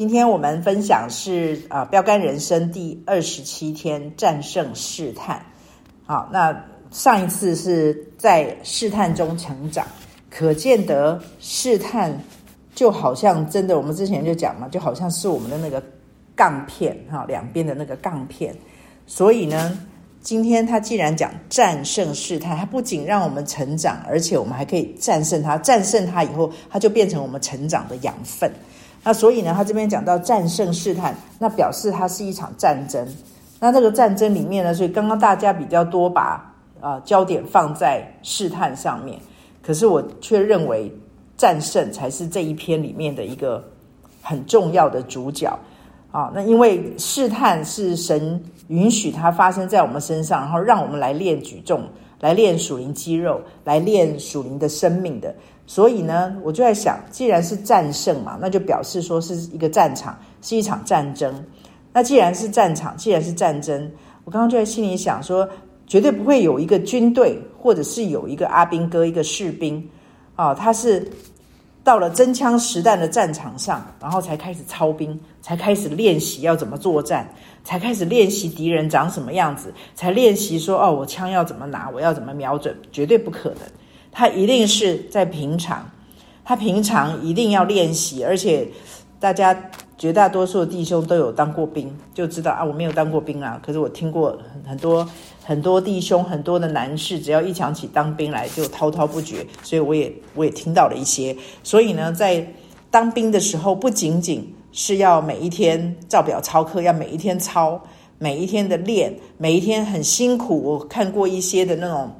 今天我们分享是啊，标杆人生第二十七天战胜试探。好，那上一次是在试探中成长，可见得试探就好像真的，我们之前就讲嘛，就好像是我们的那个杠片哈，两边的那个杠片。所以呢，今天他既然讲战胜试探，他不仅让我们成长，而且我们还可以战胜它。战胜它以后，它就变成我们成长的养分。那所以呢，他这边讲到战胜试探，那表示它是一场战争。那这个战争里面呢，所以刚刚大家比较多把啊、焦点放在试探上面，可是我却认为战胜才是这一篇里面的一个很重要的主角啊。那因为试探是神允许它发生在我们身上，然后让我们来练举重，来练属灵肌肉，来练属灵的生命的。所以呢，我就在想，既然是战胜嘛，那就表示说是一个战场，是一场战争。那既然是战场，既然是战争，我刚刚就在心里想说，绝对不会有一个军队，或者是有一个阿兵哥，一个士兵，啊，他是到了真枪实弹的战场上，然后才开始操兵，才开始练习要怎么作战，才开始练习敌人长什么样子，才练习说哦，我枪要怎么拿，我要怎么瞄准，绝对不可能。他一定是在平常，他平常一定要练习，而且大家绝大多数弟兄都有当过兵，就知道啊，我没有当过兵啊，可是我听过很多很多弟兄，很多的男士，只要一讲起当兵来，就滔滔不绝，所以我也我也听到了一些。所以呢，在当兵的时候，不仅仅是要每一天照表操课，要每一天操，每一天的练，每一天很辛苦。我看过一些的那种。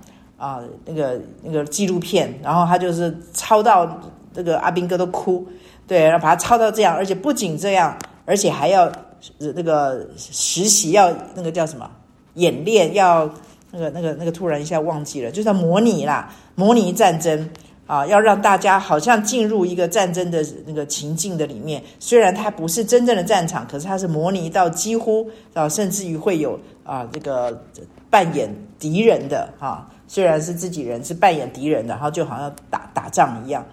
啊，那个那个纪录片，然后他就是抄到这个阿兵哥都哭，对，然后把他抄到这样，而且不仅这样，而且还要那个实习，要那个叫什么演练，要那个那个那个突然一下忘记了，就是模拟啦，模拟战争啊，要让大家好像进入一个战争的那个情境的里面，虽然它不是真正的战场，可是它是模拟到几乎啊，甚至于会有啊这个扮演敌人的啊。虽然是自己人，是扮演敌人的，然后就好像打打仗一样。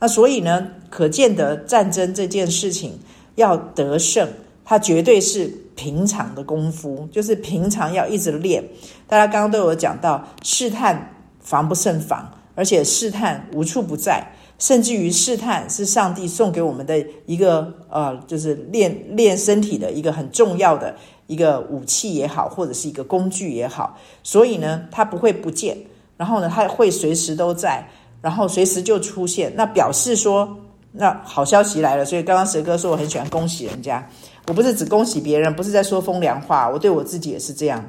那所以呢，可见得战争这件事情要得胜，它绝对是平常的功夫，就是平常要一直练。大家刚刚都有讲到，试探防不胜防，而且试探无处不在，甚至于试探是上帝送给我们的一个呃，就是练练身体的一个很重要的。一个武器也好，或者是一个工具也好，所以呢，它不会不见，然后呢，它会随时都在，然后随时就出现。那表示说，那好消息来了。所以刚刚蛇哥说我很喜欢恭喜人家，我不是只恭喜别人，不是在说风凉话，我对我自己也是这样。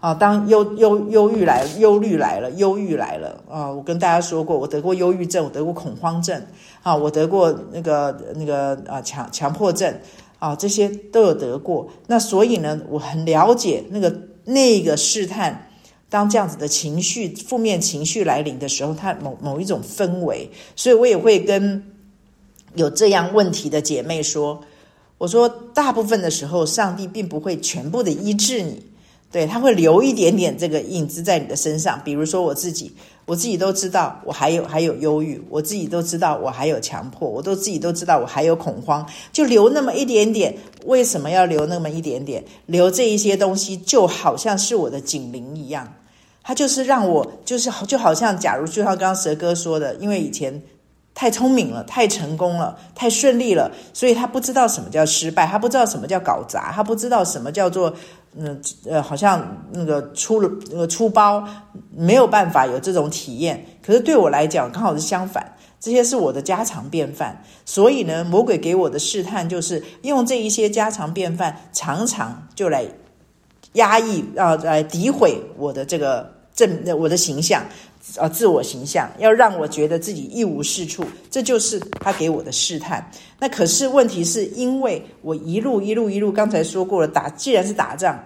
啊，当忧忧忧郁来，忧虑来了，忧郁来了啊！我跟大家说过，我得过忧郁症，我得过恐慌症，啊，我得过那个那个啊强强迫症。啊，这些都有得过，那所以呢，我很了解那个那个试探，当这样子的情绪、负面情绪来临的时候，它某某一种氛围，所以我也会跟有这样问题的姐妹说，我说大部分的时候，上帝并不会全部的医治你。对，他会留一点点这个影子在你的身上，比如说我自己，我自己都知道我还有还有忧郁，我自己都知道我还有强迫，我都自己都知道我还有恐慌，就留那么一点点。为什么要留那么一点点？留这一些东西就好像是我的警铃一样，它就是让我就是就好像，假如就像刚刚蛇哥说的，因为以前太聪明了，太成功了，太顺利了，所以他不知道什么叫失败，他不知道什么叫搞砸，他不知道什么叫做。嗯呃，好像那个出了那个出包，没有办法有这种体验。可是对我来讲，刚好是相反，这些是我的家常便饭。所以呢，魔鬼给我的试探就是用这一些家常便饭，常常就来压抑啊，来诋毁我的这个正我的形象。啊，自我形象要让我觉得自己一无是处，这就是他给我的试探。那可是问题是因为我一路一路一路，刚才说过了，打既然是打仗，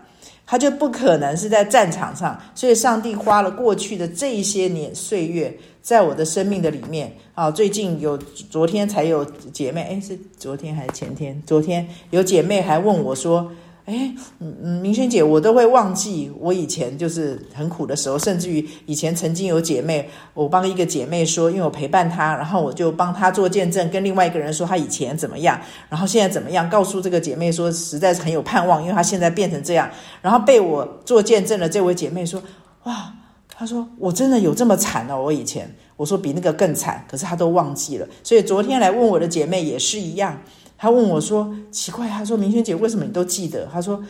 他就不可能是在战场上。所以上帝花了过去的这一些年岁月，在我的生命的里面啊。最近有昨天才有姐妹，哎，是昨天还是前天？昨天有姐妹还问我说：“哎，嗯嗯，明轩姐，我都会忘记我以前就是很苦的时候，甚至于以前曾经有姐妹，我帮一个姐妹说，因为我陪伴她，然后我就帮她做见证，跟另外一个人说她以前怎么样，然后现在怎么样，告诉这个姐妹说实在是很有盼望，因为她现在变成这样，然后被我做见证的这位姐妹说，哇，她说我真的有这么惨哦，我以前，我说比那个更惨，可是她都忘记了，所以昨天来问我的姐妹也是一样。他问我说：“奇怪，他说明轩姐为什么你都记得？他说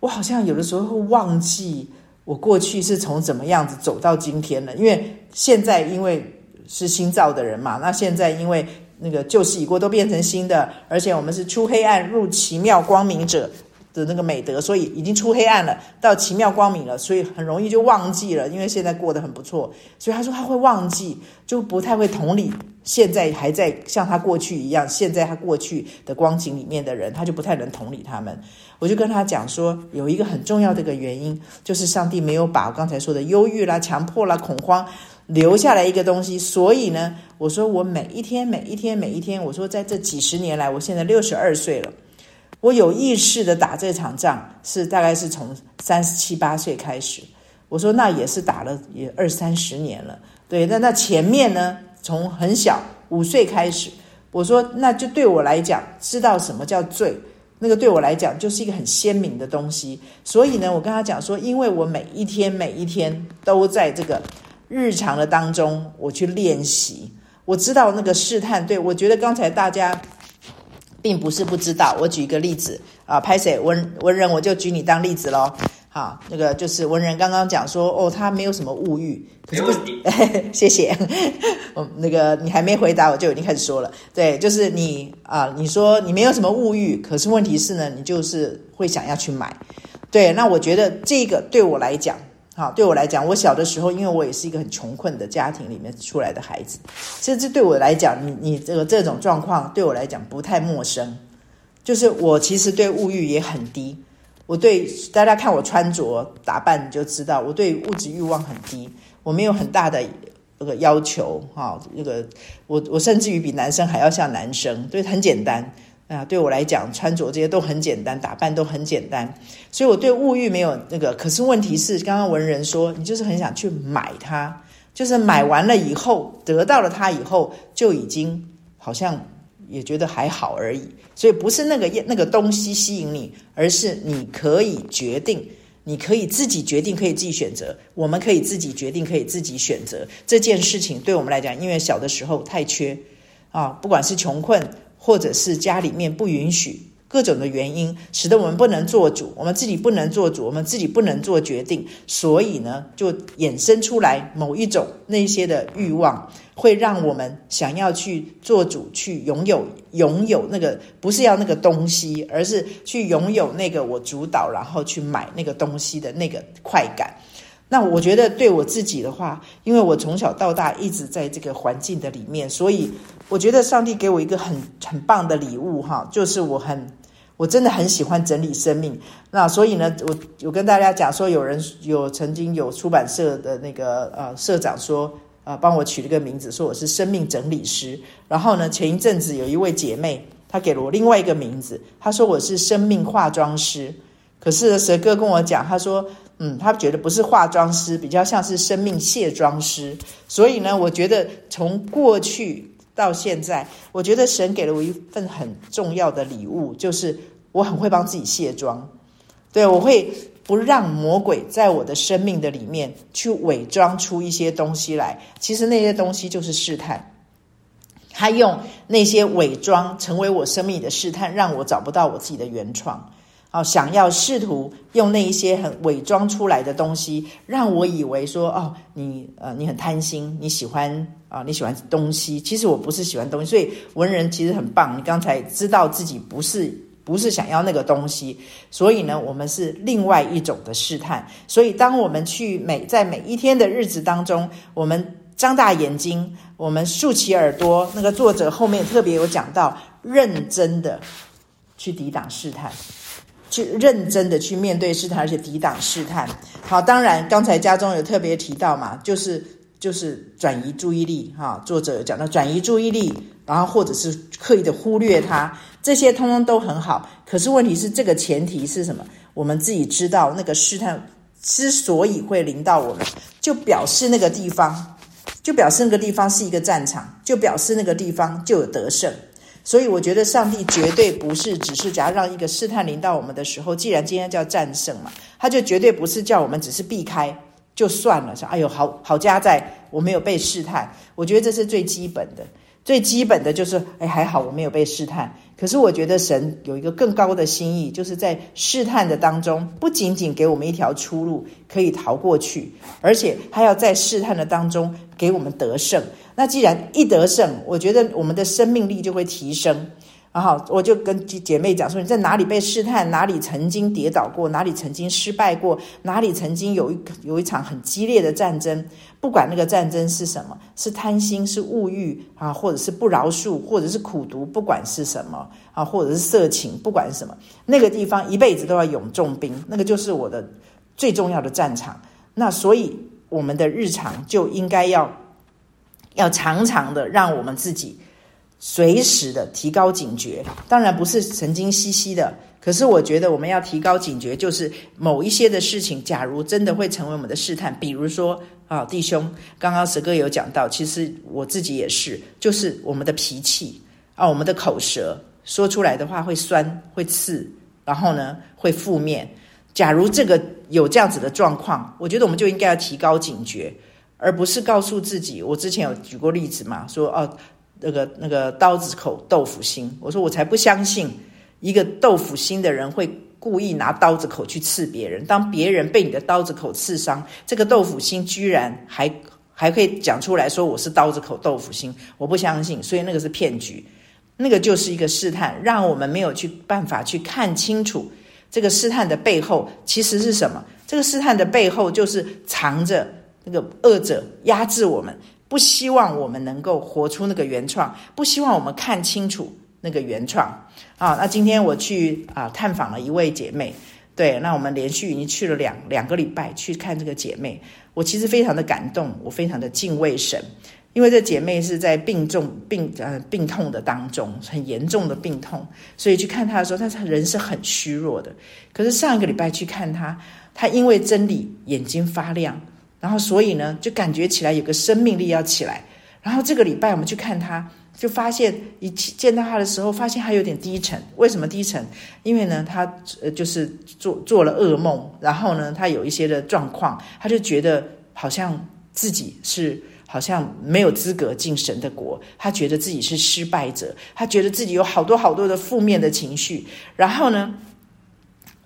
我好像有的时候会忘记我过去是从怎么样子走到今天的，因为现在因为是新造的人嘛，那现在因为那个旧事已过，都变成新的，而且我们是出黑暗入奇妙光明者。”的那个美德，所以已经出黑暗了，到奇妙光明了，所以很容易就忘记了，因为现在过得很不错，所以他说他会忘记，就不太会同理现在还在像他过去一样，现在他过去的光景里面的人，他就不太能同理他们。我就跟他讲说，有一个很重要的一个原因，就是上帝没有把我刚才说的忧郁啦、强迫啦、恐慌留下来一个东西，所以呢，我说我每一天、每一天、每一天，我说在这几十年来，我现在六十二岁了。我有意识的打这场仗，是大概是从三十七八岁开始。我说那也是打了也二三十年了，对。那那前面呢，从很小五岁开始，我说那就对我来讲，知道什么叫罪，那个对我来讲就是一个很鲜明的东西。所以呢，我跟他讲说，因为我每一天每一天都在这个日常的当中，我去练习，我知道那个试探。对，我觉得刚才大家。并不是不知道，我举一个例子啊，拍谁文文人，我就举你当例子喽。好，那个就是文人刚刚讲说，哦，他没有什么物欲，可是不，谢谢。嗯，那个你还没回答，我就已经开始说了。对，就是你啊，你说你没有什么物欲，可是问题是呢，你就是会想要去买。对，那我觉得这个对我来讲。好，对我来讲，我小的时候，因为我也是一个很穷困的家庭里面出来的孩子，其实这对我来讲，你你这个这种状况对我来讲不太陌生。就是我其实对物欲也很低，我对大家看我穿着打扮，你就知道我对物质欲望很低，我没有很大的这个要求哈。那个我我甚至于比男生还要像男生，对，很简单。啊，对我来讲，穿着这些都很简单，打扮都很简单，所以我对物欲没有那个。可是问题是，刚刚文人说，你就是很想去买它，就是买完了以后，得到了它以后，就已经好像也觉得还好而已。所以不是那个那个东西吸引你，而是你可以决定，你可以自己决定，可以自己选择。我们可以自己决定，可以自己选择这件事情。对我们来讲，因为小的时候太缺啊，不管是穷困。或者是家里面不允许，各种的原因，使得我们不能做主，我们自己不能做主，我们自己不能做决定，所以呢，就衍生出来某一种那些的欲望，会让我们想要去做主，去拥有拥有那个不是要那个东西，而是去拥有那个我主导，然后去买那个东西的那个快感。那我觉得对我自己的话，因为我从小到大一直在这个环境的里面，所以我觉得上帝给我一个很很棒的礼物哈，就是我很我真的很喜欢整理生命。那所以呢，我我跟大家讲说，有人有曾经有出版社的那个呃社长说，呃帮我取了个名字，说我是生命整理师。然后呢，前一阵子有一位姐妹，她给了我另外一个名字，她说我是生命化妆师。可是蛇哥跟我讲，他说。嗯，他觉得不是化妆师，比较像是生命卸妆师。所以呢，我觉得从过去到现在，我觉得神给了我一份很重要的礼物，就是我很会帮自己卸妆。对，我会不让魔鬼在我的生命的里面去伪装出一些东西来。其实那些东西就是试探，他用那些伪装成为我生命的试探，让我找不到我自己的原创。哦，想要试图用那一些很伪装出来的东西，让我以为说，哦，你呃，你很贪心，你喜欢啊、你喜欢东西。其实我不是喜欢东西，所以文人其实很棒。你刚才知道自己不是不是想要那个东西，所以呢，我们是另外一种的试探。所以，当我们去每在每一天的日子当中，我们张大眼睛，我们竖起耳朵，那个作者后面特别有讲到，认真的去抵挡试探。去认真的去面对试探，而且抵挡试探。好，当然刚才家中有特别提到嘛，就是就是转移注意力哈。作者讲到转移注意力，然后或者是刻意的忽略它。这些通通都很好。可是问题是，这个前提是什么？我们自己知道，那个试探之所以会临到我们，就表示那个地方，就表示那个地方是一个战场，就表示那个地方就有得胜。所以我觉得上帝绝对不是只是假如让一个试探临到我们的时候，既然今天叫战胜嘛，他就绝对不是叫我们只是避开就算了，说哎呦好好家在我没有被试探，我觉得这是最基本的。最基本的就是，哎，还好我没有被试探。可是我觉得神有一个更高的心意，就是在试探的当中，不仅仅给我们一条出路可以逃过去，而且还要在试探的当中给我们得胜。那既然一得胜，我觉得我们的生命力就会提升。然后我就跟姐妹讲说：“你在哪里被试探，哪里曾经跌倒过，哪里曾经失败过，哪里曾经有一有一场很激烈的战争。不管那个战争是什么，是贪心，是物欲啊，或者是不饶恕，或者是苦读，不管是什么啊，或者是色情，不管是什么，那个地方一辈子都要勇重兵，那个就是我的最重要的战场。那所以我们的日常就应该要要常常的让我们自己。”随时的提高警觉，当然不是神经兮兮的。可是我觉得我们要提高警觉，就是某一些的事情，假如真的会成为我们的试探，比如说啊，弟兄，刚刚石哥有讲到，其实我自己也是，就是我们的脾气啊，我们的口舌说出来的话会酸会刺，然后呢会负面。假如这个有这样子的状况，我觉得我们就应该要提高警觉，而不是告诉自己。我之前有举过例子嘛，说哦。那个那个刀子口豆腐心，我说我才不相信一个豆腐心的人会故意拿刀子口去刺别人。当别人被你的刀子口刺伤，这个豆腐心居然还还可以讲出来说我是刀子口豆腐心，我不相信。所以那个是骗局，那个就是一个试探，让我们没有去办法去看清楚这个试探的背后其实是什么。这个试探的背后就是藏着那个恶者压制我们。不希望我们能够活出那个原创，不希望我们看清楚那个原创啊。那今天我去啊探访了一位姐妹，对，那我们连续已经去了两两个礼拜去看这个姐妹，我其实非常的感动，我非常的敬畏神，因为这姐妹是在病重病呃病痛的当中，很严重的病痛，所以去看她的时候，她人是很虚弱的。可是上一个礼拜去看她，她因为真理眼睛发亮。然后，所以呢，就感觉起来有个生命力要起来。然后这个礼拜我们去看他，就发现一见到他的时候，发现他有点低沉。为什么低沉？因为呢，他呃就是做做了噩梦，然后呢，他有一些的状况，他就觉得好像自己是好像没有资格进神的国，他觉得自己是失败者，他觉得自己有好多好多的负面的情绪。然后呢，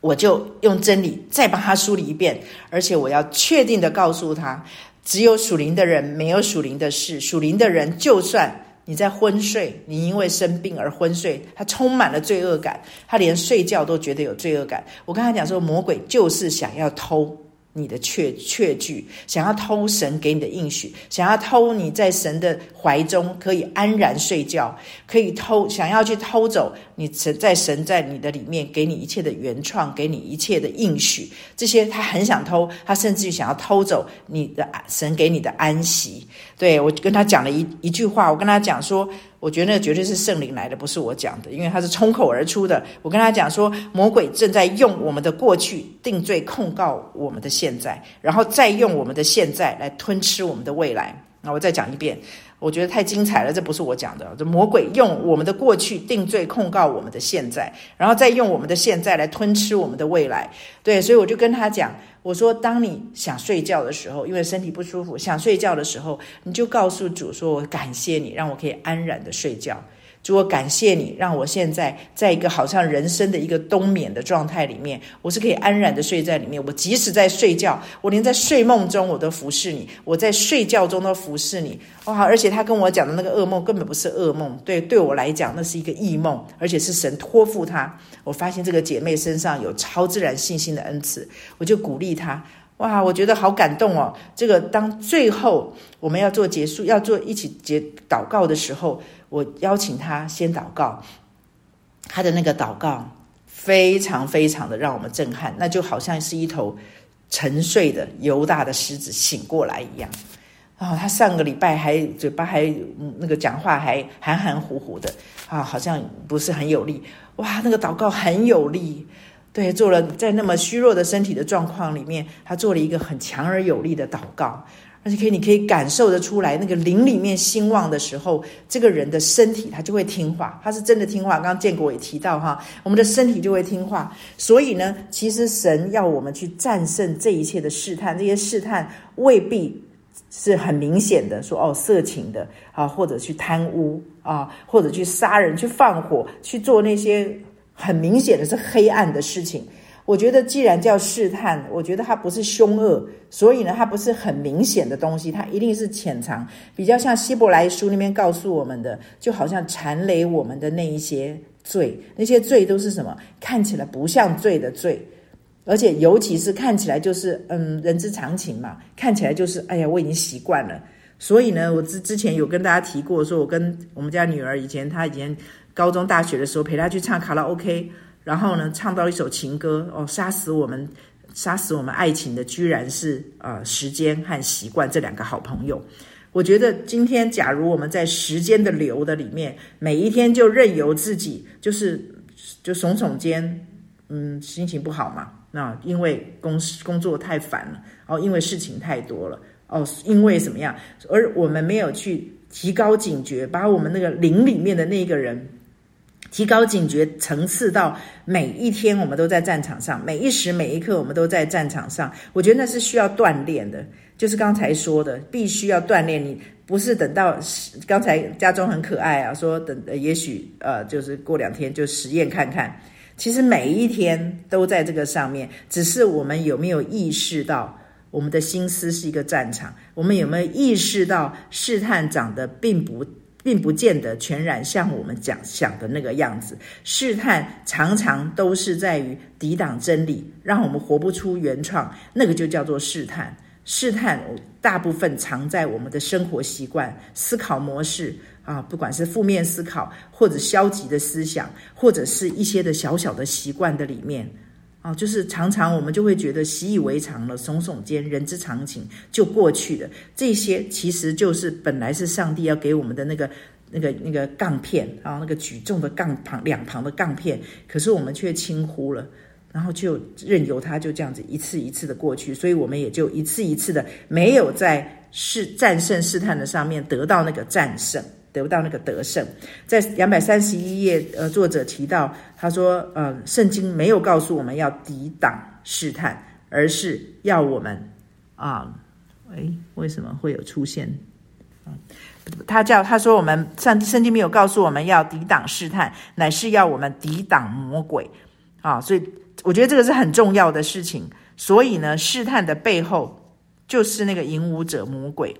我就用真理再帮他梳理一遍，而且我要确定的告诉他，只有属灵的人没有属灵的事。属灵的人，就算你在昏睡，你因为生病而昏睡，他充满了罪恶感，他连睡觉都觉得有罪恶感。我跟他讲说，魔鬼就是想要偷。你的确确据，想要偷神给你的应许，想要偷你在神的怀中可以安然睡觉，可以偷，想要去偷走你神在神在你的里面给你一切的原创，给你一切的应许，这些他很想偷，他甚至于想要偷走你的神给你的安息。对，我跟他讲了一一句话，我跟他讲说。我觉得那绝对是圣灵来的，不是我讲的，因为他是冲口而出的。我跟他讲说，魔鬼正在用我们的过去定罪控告我们的现在，然后再用我们的现在来吞吃我们的未来。那我再讲一遍。我觉得太精彩了，这不是我讲的。这魔鬼用我们的过去定罪控告我们的现在，然后再用我们的现在来吞吃我们的未来。对，所以我就跟他讲，我说：当你想睡觉的时候，因为身体不舒服，想睡觉的时候，你就告诉主说：“我感谢你，让我可以安然的睡觉。”主，我感谢你，让我现在在一个好像人生的一个冬眠的状态里面，我是可以安然的睡在里面。我即使在睡觉，我连在睡梦中我都服侍你，我在睡觉中都服侍你。哇！而且他跟我讲的那个噩梦根本不是噩梦，对，对我来讲那是一个异梦，而且是神托付他。我发现这个姐妹身上有超自然信心的恩赐，我就鼓励她。哇，我觉得好感动哦。这个当最后我们要做结束，要做一起结祷告的时候。我邀请他先祷告，他的那个祷告非常非常的让我们震撼，那就好像是一头沉睡的犹大的狮子醒过来一样。啊、哦，他上个礼拜还嘴巴还那个讲话还含含糊糊的啊，好像不是很有力。哇，那个祷告很有力，对，做了在那么虚弱的身体的状况里面，他做了一个很强而有力的祷告，而且可以你可以感受得出来，那个灵里面兴旺的时候，这个人的身体他就会听话，他是真的听话。刚刚建国也提到哈，我们的身体就会听话。所以呢，其实神要我们去战胜这一切的试探，这些试探未必。是很明显的，说哦，色情的啊，或者去贪污啊，或者去杀人、去放火、去做那些很明显的是黑暗的事情。我觉得既然叫试探，我觉得它不是凶恶，所以呢，它不是很明显的东西，它一定是潜藏，比较像希伯来书那边告诉我们的，就好像缠累我们的那一些罪，那些罪都是什么？看起来不像罪的罪。而且，尤其是看起来就是，嗯，人之常情嘛。看起来就是，哎呀，我已经习惯了。所以呢，我之之前有跟大家提过，说我跟我们家女儿以前，她以前高中、大学的时候陪他去唱卡拉 OK，然后呢，唱到一首情歌，哦，杀死我们，杀死我们爱情的，居然是呃时间和习惯这两个好朋友。我觉得今天，假如我们在时间的流的里面，每一天就任由自己，就是就耸耸肩，嗯，心情不好嘛。那因为工工作太烦了哦，因为事情太多了哦，因为怎么样？而我们没有去提高警觉，把我们那个灵里面的那个人提高警觉层次到每一天，我们都在战场上，每一时每一刻，我们都在战场上。我觉得那是需要锻炼的，就是刚才说的，必须要锻炼。你不是等到刚才家中很可爱啊，说等也许呃，就是过两天就实验看看。其实每一天都在这个上面，只是我们有没有意识到，我们的心思是一个战场？我们有没有意识到，试探长得并不，并不见得全然像我们讲想的那个样子。试探常常都是在于抵挡真理，让我们活不出原创，那个就叫做试探。试探大部分藏在我们的生活习惯、思考模式啊，不管是负面思考，或者消极的思想，或者是一些的小小的习惯的里面啊，就是常常我们就会觉得习以为常了，耸耸肩，人之常情就过去了。这些其实就是本来是上帝要给我们的那个、那个、那个杠片啊，那个举重的杠旁两旁的杠片，可是我们却轻忽了。然后就任由他就这样子一次一次的过去，所以我们也就一次一次的没有在试战胜试探的上面得到那个战胜，得到那个得胜。在两百三十一页，呃，作者提到他说，呃，圣经没有告诉我们要抵挡试探，而是要我们啊，诶，为什么会有出现？他叫他说我们上圣经没有告诉我们要抵挡试探，乃是要我们抵挡魔鬼啊，所以。我觉得这个是很重要的事情，所以呢，试探的背后就是那个引诱者魔鬼。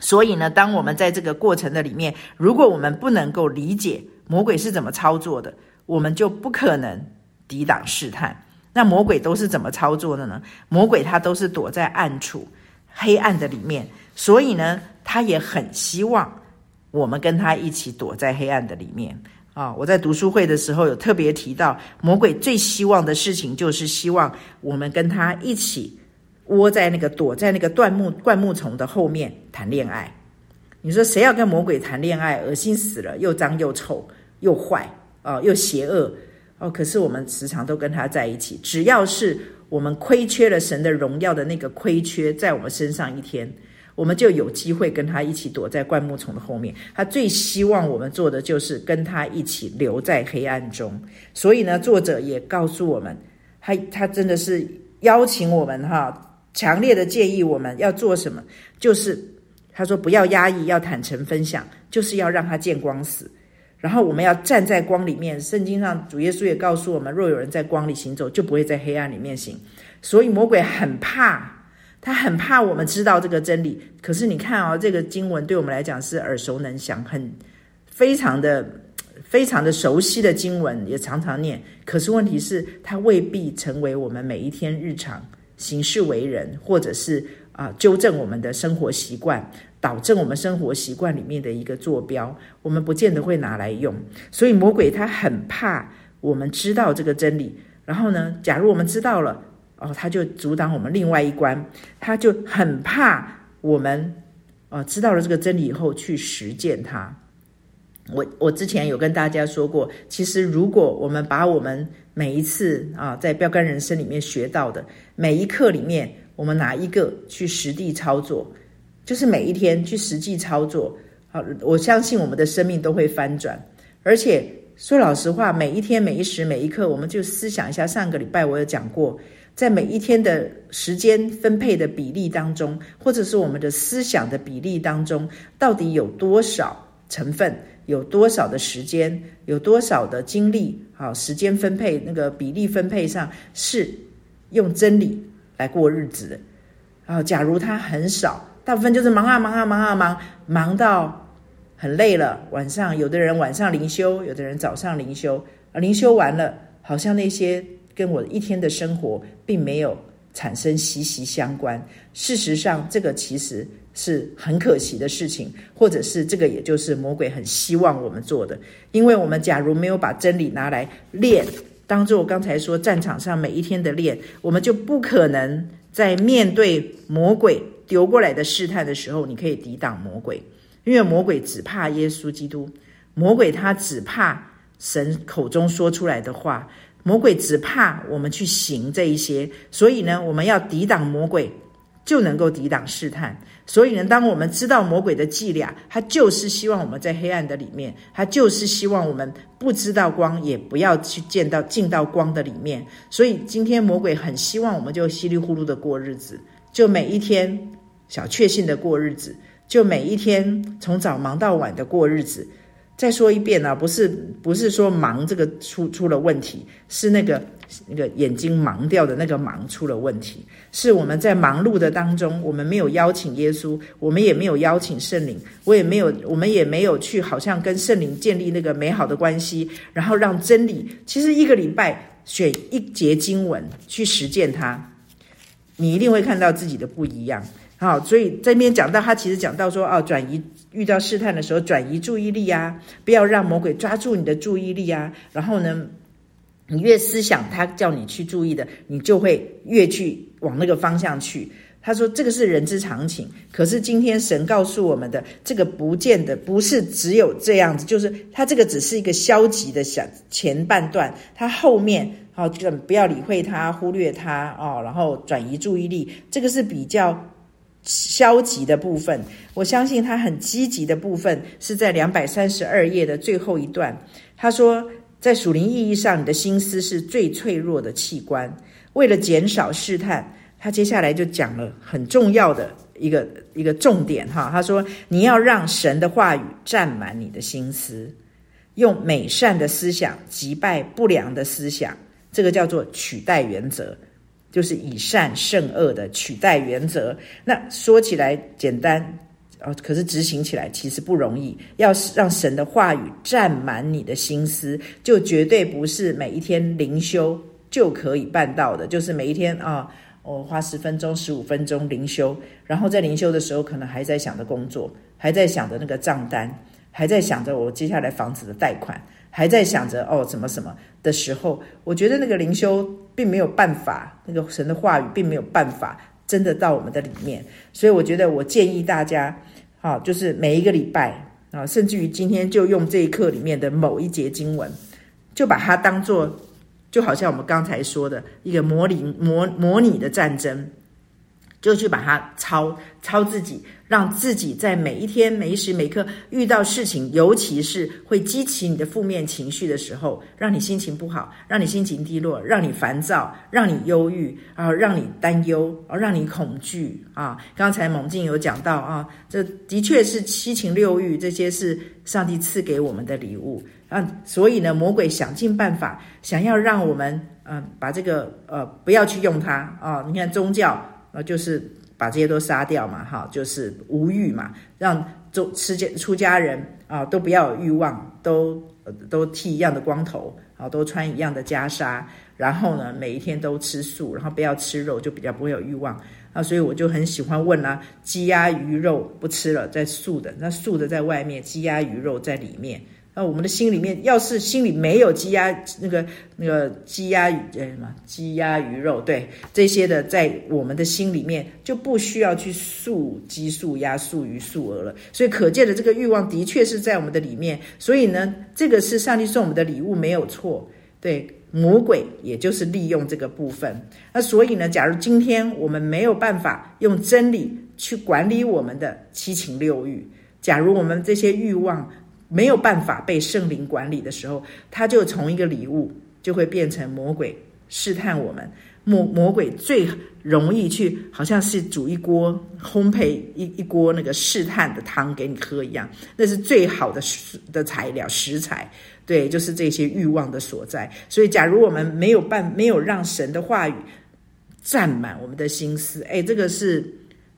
所以呢，当我们在这个过程的里面，如果我们不能够理解魔鬼是怎么操作的，我们就不可能抵挡试探。那魔鬼都是怎么操作的呢？魔鬼他都是躲在暗处、黑暗的里面，所以呢，他也很希望我们跟他一起躲在黑暗的里面。啊、我在读书会的时候有特别提到，魔鬼最希望的事情就是希望我们跟他一起窝在那个躲在那个灌木灌木丛的后面谈恋爱。你说谁要跟魔鬼谈恋爱？恶心死了，又脏又臭又坏啊、哦，又邪恶哦。可是我们时常都跟他在一起，只要是我们亏缺了神的荣耀的那个亏缺在我们身上一天。我们就有机会跟他一起躲在灌木丛的后面。他最希望我们做的就是跟他一起留在黑暗中。所以呢，作者也告诉我们，他他真的是邀请我们哈，强烈的建议我们要做什么，就是他说不要压抑，要坦诚分享，就是要让他见光死。然后我们要站在光里面。圣经上主耶稣也告诉我们，若有人在光里行走，就不会在黑暗里面行。所以魔鬼很怕。他很怕我们知道这个真理，可是你看哦，这个经文对我们来讲是耳熟能详，很非常的非常的熟悉的经文，也常常念。可是问题是，它未必成为我们每一天日常行事为人，或者是啊、纠正我们的生活习惯、导致我们生活习惯里面的一个坐标，我们不见得会拿来用。所以魔鬼他很怕我们知道这个真理，然后呢，假如我们知道了。哦，他就阻挡我们另外一关，他就很怕我们呃，知道了这个真理以后去实践它。我我之前有跟大家说过，其实如果我们把我们每一次啊在标杆人生里面学到的每一课里面，我们拿一个去实地操作，就是每一天去实际操作，好，我相信我们的生命都会翻转。而且说老实话，每一天每一时每一刻，我们就思想一下。上个礼拜我有讲过，在每一天的时间分配的比例当中，或者是我们的思想的比例当中，到底有多少成分？有多少的时间，有多少的精力，好，时间分配那个比例分配上是用真理来过日子的。然后，假如他很少，大部分就是忙啊忙啊忙啊忙，忙到很累了。晚上有的人晚上灵修，有的人早上灵修，啊，灵修完了，好像那些跟我一天的生活并没有产生息息相关。事实上，这个其实。是很可惜的事情，或者是这个，也就是魔鬼很希望我们做的。因为我们假如没有把真理拿来练，当做我刚才说战场上每一天的练，我们就不可能在面对魔鬼丢过来的试探的时候，你可以抵挡魔鬼。因为魔鬼只怕耶稣基督，魔鬼他只怕神口中说出来的话，魔鬼只怕我们去行这一些。所以呢，我们要抵挡魔鬼，就能够抵挡试探。所以呢，当我们知道魔鬼的伎俩，他就是希望我们在黑暗的里面，他就是希望我们不知道光，也不要去见到进到光的里面。所以今天魔鬼很希望我们就稀里糊涂的过日子，就每一天小确幸的过日子，就每一天从早忙到晚的过日子。再说一遍啊，不是不是说忙这个出出了问题，是那个。那个眼睛盲掉的那个盲出了问题，是我们在忙碌的当中，我们没有邀请耶稣，我们也没有邀请圣灵，我也没有，我们也没有去好像跟圣灵建立那个美好的关系，然后让真理，其实一个礼拜选一节经文去实践它，你一定会看到自己的不一样。好，所以这边讲到他其实讲到说，哦，转移遇到试探的时候转移注意力啊，不要让魔鬼抓住你的注意力啊，然后呢，你越思想他叫你去注意的，你就会越去往那个方向去。他说这个是人之常情，可是今天神告诉我们的这个不见得不是只有这样子，就是他这个只是一个消极的想前半段，他后面好就不要理会他，忽略他哦，然后转移注意力，这个是比较消极的部分。我相信他很积极的部分是在两百三十二页的最后一段，他说。在属灵意义上，你的心思是最脆弱的器官。为了减少试探，他接下来就讲了很重要的一个一个重点哈。他说：“你要让神的话语占满你的心思，用美善的思想击败不良的思想。这个叫做取代原则，就是以善胜恶的取代原则。那说起来简单。”哦，可是执行起来其实不容易。要让神的话语占满你的心思，就绝对不是每一天灵修就可以办到的。就是每一天啊，我、花十分钟、十五分钟灵修，然后在灵修的时候，可能还在想着工作，还在想着那个账单，还在想着我接下来房子的贷款，还在想着哦什么什么的时候，我觉得那个灵修并没有办法，那个神的话语并没有办法真的到我们的里面。所以我觉得，我建议大家。好，就是每一个礼拜啊，甚至于今天就用这一课里面的某一节经文，就把它当做，就好像我们刚才说的一个模拟模模拟的战争。就去把它操操自己，让自己在每一天每一时每刻遇到事情，尤其是会激起你的负面情绪的时候，让你心情不好，让你心情低落，让你烦躁，让你忧郁啊，让你担忧啊，让你恐惧啊。刚才猛进有讲到啊，这的确是七情六欲，这些是上帝赐给我们的礼物啊。所以呢，魔鬼想尽办法，想要让我们嗯、把这个呃不要去用它啊。你看宗教。啊，就是把这些都杀掉嘛，哈，就是无欲嘛，让出出家出家人啊都不要有欲望，都都剃一样的光头，啊，都穿一样的袈裟，然后呢，每一天都吃素，然后不要吃肉，就比较不会有欲望啊。所以我就很喜欢问啊，鸡鸭鱼肉不吃了，在素的，那素的在外面，鸡鸭鱼肉在里面那我们的心里面，要是心里没有鸡鸭那个那个鸡鸭鱼呃什么鸡鸭鱼肉，对这些的，在我们的心里面就不需要去素鸡素鸭素鱼素鹅了。所以可见的这个欲望的确是在我们的里面。所以呢，这个是上帝送我们的礼物，没有错。对，魔鬼也就是利用这个部分。那所以呢，假如今天我们没有办法用真理去管理我们的七情六欲，假如我们这些欲望，没有办法被圣灵管理的时候，他就从一个礼物就会变成魔鬼试探我们。魔魔鬼最容易去，好像是煮一锅烘焙一一锅那个试探的汤给你喝一样，那是最好的的材料食材。对，就是这些欲望的所在。所以，假如我们没有办，没有让神的话语占满我们的心思，哎，这个是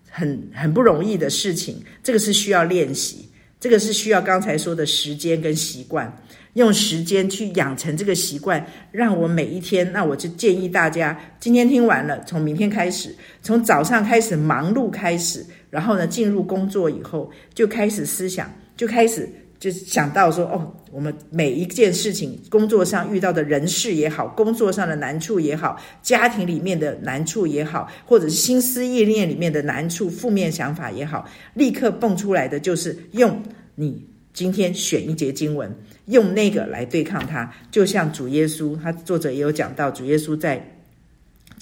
很很不容易的事情。这个是需要练习。这个是需要刚才说的时间跟习惯，用时间去养成这个习惯，让我每一天。那我就建议大家，今天听完了，从明天开始，从早上开始忙碌开始，然后呢，进入工作以后，就开始思想，就开始。就是想到说哦，我们每一件事情，工作上遇到的人事也好，工作上的难处也好，家庭里面的难处也好，或者是心思意念里面的难处、负面想法也好，立刻蹦出来的就是用你今天选一节经文，用那个来对抗它。就像主耶稣，他作者也有讲到，主耶稣在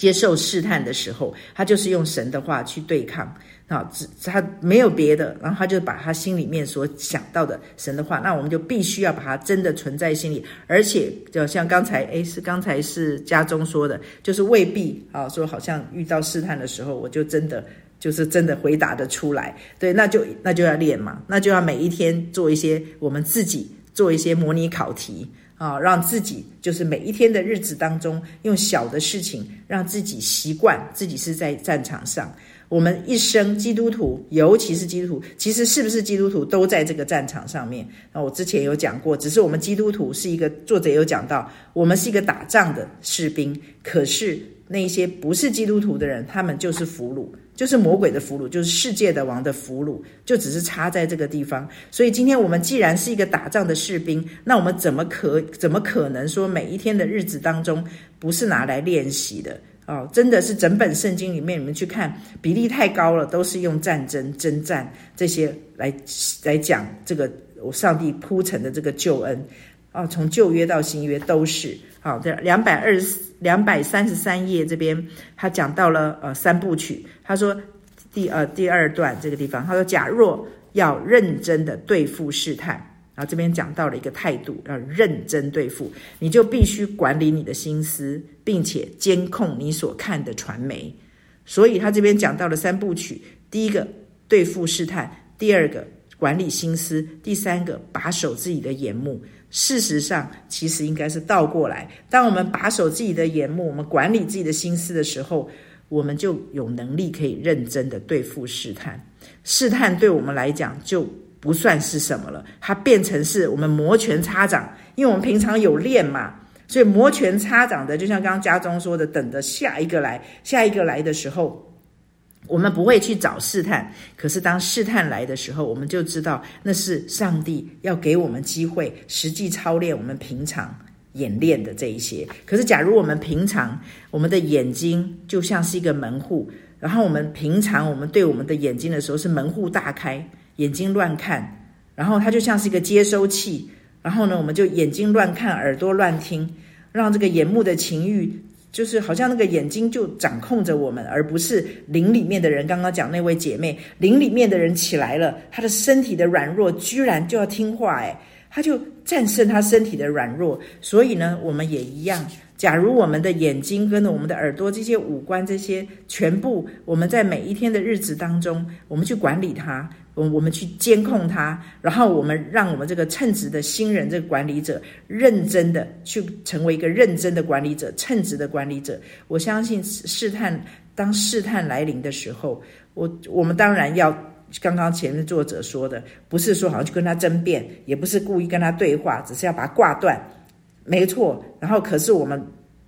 接受试探的时候，他就是用神的话去对抗。啊，只他没有别的，然后他就把他心里面所想到的神的话，那我们就必须要把它真的存在心里，而且就像刚才诶是刚才是家中说的，就是未必啊，说好像遇到试探的时候，我就真的就是真的回答得出来，对，那就那就要练嘛，那就要每一天做一些我们自己做一些模拟考题啊，让自己就是每一天的日子当中，用小的事情让自己习惯自己是在战场上。我们一生基督徒，尤其是基督徒，其实是不是基督徒都在这个战场上面。那我之前有讲过，只是我们基督徒是一个作者有讲到，我们是一个打仗的士兵。可是那些不是基督徒的人，他们就是俘虏，就是魔鬼的俘虏，就是世界的王的俘虏，就只是插在这个地方。所以今天我们既然是一个打仗的士兵，那我们怎么可怎么可能说每一天的日子当中不是拿来练习的？哦，真的是整本圣经里面，你们去看比例太高了，都是用战争、征战这些来来讲这个我上帝铺陈的这个救恩啊，从旧约到新约都是好。这两百二十两百三十三页这边，他讲到了呃三部曲，他说第呃第二段这个地方，他说假若要认真的对付试探。然后这边讲到了一个态度，要认真对付，你就必须管理你的心思，并且监控你所看的传媒。所以他这边讲到了三部曲：第一个对付试探，第二个管理心思，第三个把守自己的眼目。事实上，其实应该是倒过来。当我们把守自己的眼目，我们管理自己的心思的时候，我们就有能力可以认真的对付试探。试探对我们来讲就。不算是什么了，它变成是我们摩拳擦掌，因为我们平常有练嘛，所以摩拳擦掌的，就像刚刚家中说的，等着下一个来，下一个来的时候，我们不会去找试探，可是当试探来的时候，我们就知道那是上帝要给我们机会，实际操练我们平常演练的这一些。可是假如我们平常我们的眼睛就像是一个门户，然后我们平常我们对我们的眼睛的时候是门户大开。眼睛乱看，然后它就像是一个接收器，然后呢，我们就眼睛乱看，耳朵乱听，让这个眼目的情欲，就是好像那个眼睛就掌控着我们，而不是灵里面的人。刚刚讲那位姐妹，灵里面的人起来了，她的身体的软弱居然就要听话，诶，她就战胜她身体的软弱。所以呢，我们也一样。假如我们的眼睛跟我们的耳朵这些五官这些全部，我们在每一天的日子当中，我们去管理它。我我们去监控它，然后我们让我们这个称职的新人这个管理者认真的去成为一个认真的管理者，称职的管理者。我相信试探，当试探来临的时候，我我们当然要刚刚前面作者说的，不是说好像去跟他争辩，也不是故意跟他对话，只是要把他挂断，没错。然后可是我们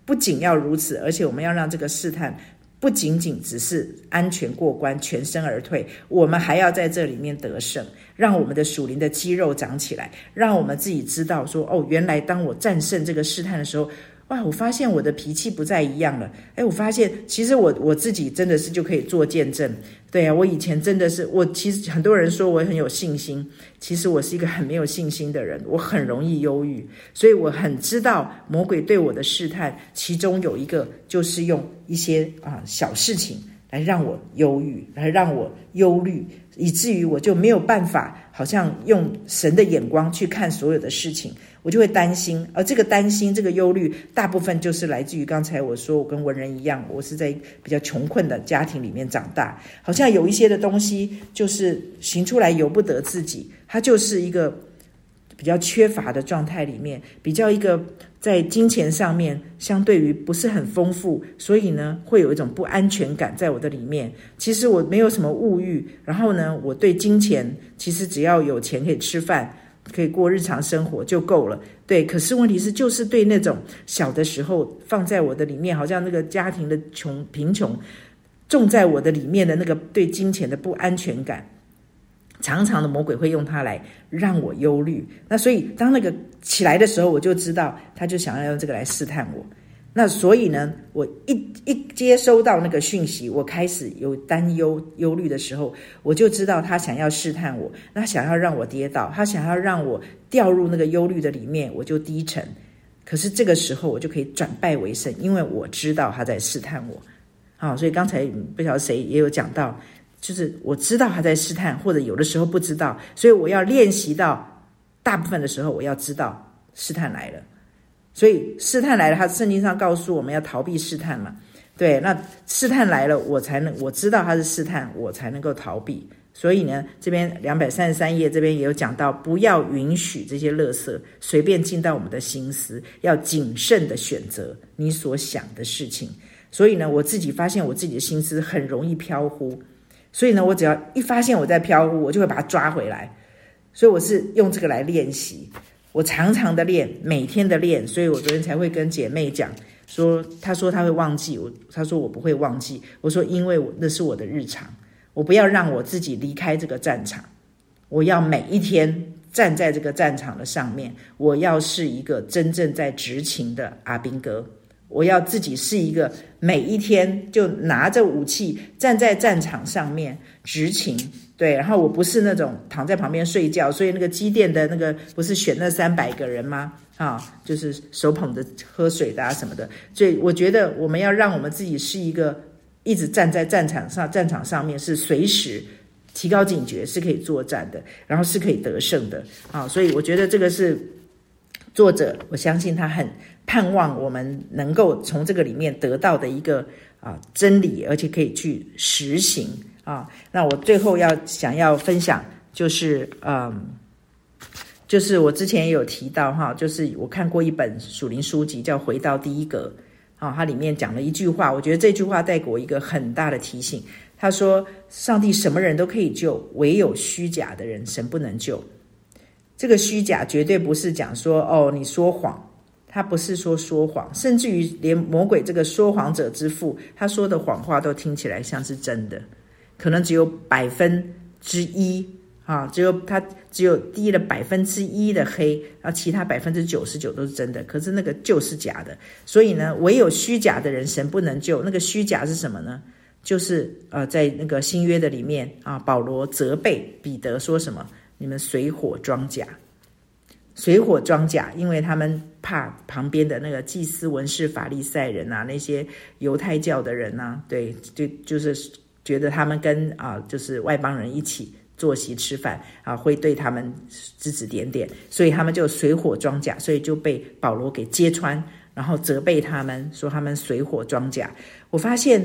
不仅要如此，而且我们要让这个试探不仅仅只是安全过关、全身而退，我们还要在这里面得胜，让我们的属灵的肌肉长起来，让我们自己知道说：哦，原来当我战胜这个试探的时候。哇！我发现我的脾气不再一样了。诶，我发现其实我我自己真的是就可以做见证。对啊，我以前真的是我，其实很多人说我很有信心，其实我是一个很没有信心的人。我很容易忧郁，所以我很知道魔鬼对我的试探，其中有一个就是用一些啊小事情来让我忧郁，来让我忧虑，以至于我就没有办法，好像用神的眼光去看所有的事情。我就会担心，而这个担心、这个忧虑，大部分就是来自于刚才我说，我跟文人一样，我是在比较穷困的家庭里面长大，好像有一些的东西就是行出来由不得自己，它就是一个比较缺乏的状态里面，比较一个在金钱上面相对于不是很丰富，所以呢，会有一种不安全感在我的里面。其实我没有什么物欲，然后呢，我对金钱其实只要有钱可以吃饭。可以过日常生活就够了，对。可是问题是，就是对那种小的时候放在我的里面，好像那个家庭的穷贫穷种在我的里面的那个对金钱的不安全感，常常的魔鬼会用它来让我忧虑。那所以当那个起来的时候，我就知道他就想要用这个来试探我。那所以呢，我一一接收到那个讯息，我开始有担忧、忧虑的时候，我就知道他想要试探我，那想要让我跌倒，他想要让我掉入那个忧虑的里面，我就低沉。可是这个时候，我就可以转败为胜，因为我知道他在试探我。好，所以刚才不晓得谁也有讲到，就是我知道他在试探，或者有的时候不知道，所以我要练习到大部分的时候，我要知道试探来了。所以试探来了，他圣经上告诉我们要逃避试探嘛。对，那试探来了，我才能我知道他是试探，我才能够逃避。所以呢，这边两百三十三页这边也有讲到，不要允许这些垃圾随便进到我们的心思，要谨慎的选择你所想的事情。所以呢，我自己发现我自己的心思很容易飘忽，所以呢，我只要一发现我在飘忽，我就会把它抓回来。所以我是用这个来练习。我常常的练，每天的练，所以我昨天才会跟姐妹讲说，她说她会忘记我，她说我不会忘记。我说因为我那是我的日常，我不要让我自己离开这个战场，我要每一天站在这个战场的上面，我要是一个真正在执勤的阿兵哥，我要自己是一个每一天就拿着武器站在战场上面执勤。对，然后我不是那种躺在旁边睡觉，所以那个机电的那个不是选那三百个人吗？啊，就是手捧着喝水的啊什么的。所以我觉得我们要让我们自己是一个一直站在战场上，战场上面是随时提高警觉，是可以作战的，然后是可以得胜的啊。所以我觉得这个是作者，我相信他很盼望我们能够从这个里面得到的一个啊真理，而且可以去实行。啊，那我最后要想要分享就是，嗯，就是我之前也有提到哈，就是我看过一本属灵书籍叫《回到第一格》，啊，它里面讲了一句话，我觉得这句话带给我一个很大的提醒。他说：“上帝什么人都可以救，唯有虚假的人，神不能救。”这个虚假绝对不是讲说哦，你说谎，他不是说说谎，甚至于连魔鬼这个说谎者之父，他说的谎话都听起来像是真的。可能只有百分之一啊，只有他只有低了百分之一的黑，然后其他百分之九十九都是真的。可是那个就是假的，所以呢，唯有虚假的人神不能救。那个虚假是什么呢？就是呃，在那个新约的里面啊，保罗责备彼得说什么？你们水火装甲，水火装甲，因为他们怕旁边的那个祭司、文士、法利赛人啊，那些犹太教的人啊，对，就就是。觉得他们跟啊，就是外邦人一起坐席吃饭啊，会对他们指指点点，所以他们就水火装甲，所以就被保罗给揭穿，然后责备他们说他们水火装甲。我发现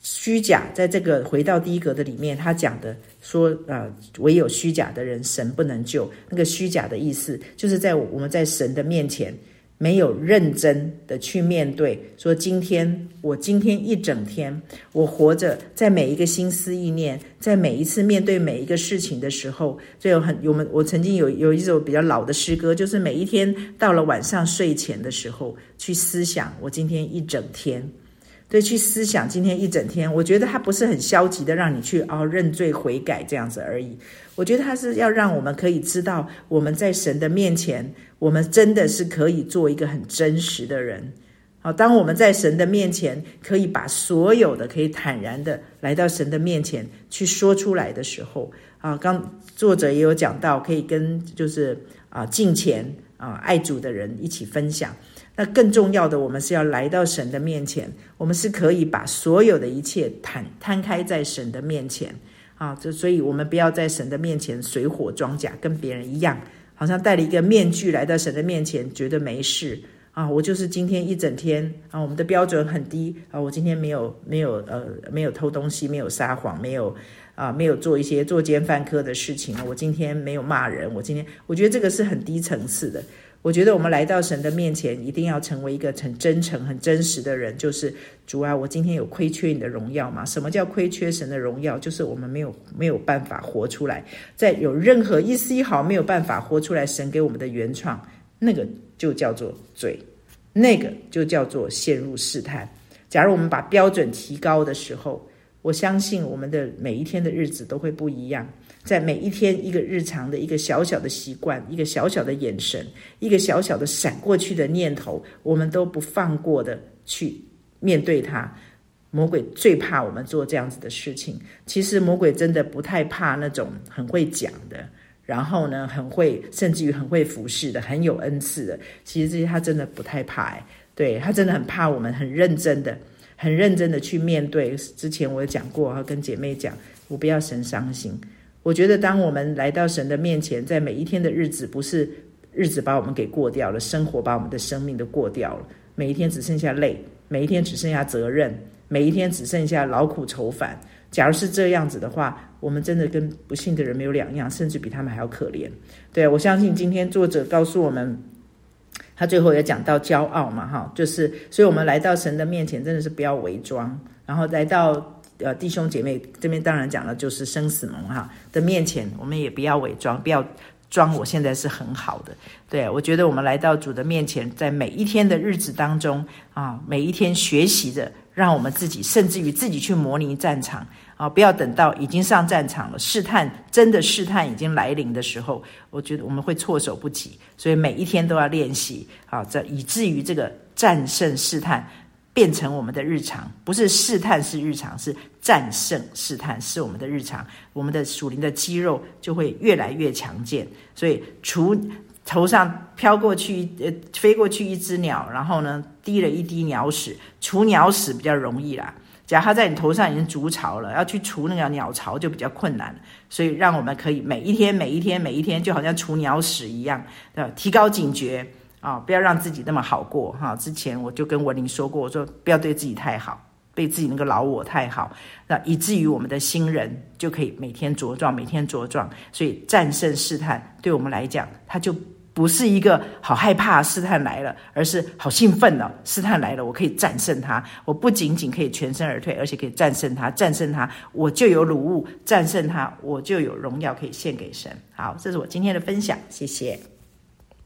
虚假在这个回到第一格的里面，他讲的说啊，唯有虚假的人神不能救。那个虚假的意思，就是在我们在神的面前。没有认真的去面对，说今天我今天一整天，我活着，在每一个心思意念，在每一次面对每一个事情的时候，就有很我们我曾经有有一首比较老的诗歌，就是每一天到了晚上睡前的时候，去思想我今天一整天对，去思想今天一整天，我觉得他不是很消极的让你去哦认罪悔改这样子而已。我觉得他是要让我们可以知道，我们在神的面前，我们真的是可以做一个很真实的人。好，当我们在神的面前，可以把所有的可以坦然的来到神的面前去说出来的时候，啊，刚作者也有讲到，可以跟就是啊敬虔啊爱主的人一起分享。那更重要的，我们是要来到神的面前，我们是可以把所有的一切摊摊开在神的面前啊。这所以，我们不要在神的面前水火装甲，跟别人一样，好像戴了一个面具来到神的面前，觉得没事啊。我就是今天一整天啊，我们的标准很低啊。我今天没有没有呃没有偷东西，没有撒谎，没有啊没有做一些作奸犯科的事情啊。我今天没有骂人，我今天我觉得这个是很低层次的。我觉得我们来到神的面前，一定要成为一个很真诚、很真实的人。就是主啊，我今天有亏缺你的荣耀吗？什么叫亏缺神的荣耀？就是我们没有没有办法活出来，在有任何一丝一毫没有办法活出来，神给我们的原创，那个就叫做罪，那个就叫做陷入试探。假如我们把标准提高的时候，我相信我们的每一天的日子都会不一样。在每一天一个日常的一个小小的习惯，一个小小的眼神，一个小小的闪过去的念头，我们都不放过的去面对它。魔鬼最怕我们做这样子的事情。其实魔鬼真的不太怕那种很会讲的，然后呢，很会甚至于很会服侍的，很有恩赐的。其实这些他真的不太怕，哎，对，他真的很怕我们很认真的、很认真的去面对。之前我有讲过，哈，跟姐妹讲，我不要神伤心。我觉得，当我们来到神的面前，在每一天的日子，不是日子把我们给过掉了，生活把我们的生命都过掉了。每一天只剩下累，每一天只剩下责任，每一天只剩下劳苦愁烦。假如是这样子的话，我们真的跟不信的人没有两样，甚至比他们还要可怜。对，我相信今天作者告诉我们，他最后也讲到骄傲嘛，哈，就是，所以我们来到神的面前，真的是不要伪装，然后来到。呃，弟兄姐妹这边当然讲了，就是生死盟哈的面前，我们也不要伪装，不要装我现在是很好的。对，我觉得我们来到主的面前，在每一天的日子当中啊，每一天学习着，让我们自己甚至于自己去模拟战场啊，不要等到已经上战场了，试探真的试探已经来临的时候，我觉得我们会措手不及。所以每一天都要练习啊，这以至于这个战胜试探。变成我们的日常，不是试探是日常，是战胜试探是我们的日常。我们的属灵的肌肉就会越来越强健。所以，除头上飘过去，呃，飞过去一只鸟，然后呢，滴了一滴鸟屎，除鸟屎比较容易啦。假如它在你头上已经筑巢了，要去除那个鸟巢就比较困难。所以，让我们可以每一天、每一天、每一天，就好像除鸟屎一样，对，提高警觉。啊、不要让自己那么好过哈！之前我就跟文玲说过，我说不要对自己太好，对自己那个老我太好，那以至于我们的新人就可以每天茁壮，每天茁壮。所以战胜试探，对我们来讲，它就不是一个好害怕试探来了，而是好兴奋哦！试探来了，我可以战胜它。我不仅仅可以全身而退，而且可以战胜它。战胜它，我就有礼物；战胜它，我就有荣耀可以献给神。好，这是我今天的分享，谢谢。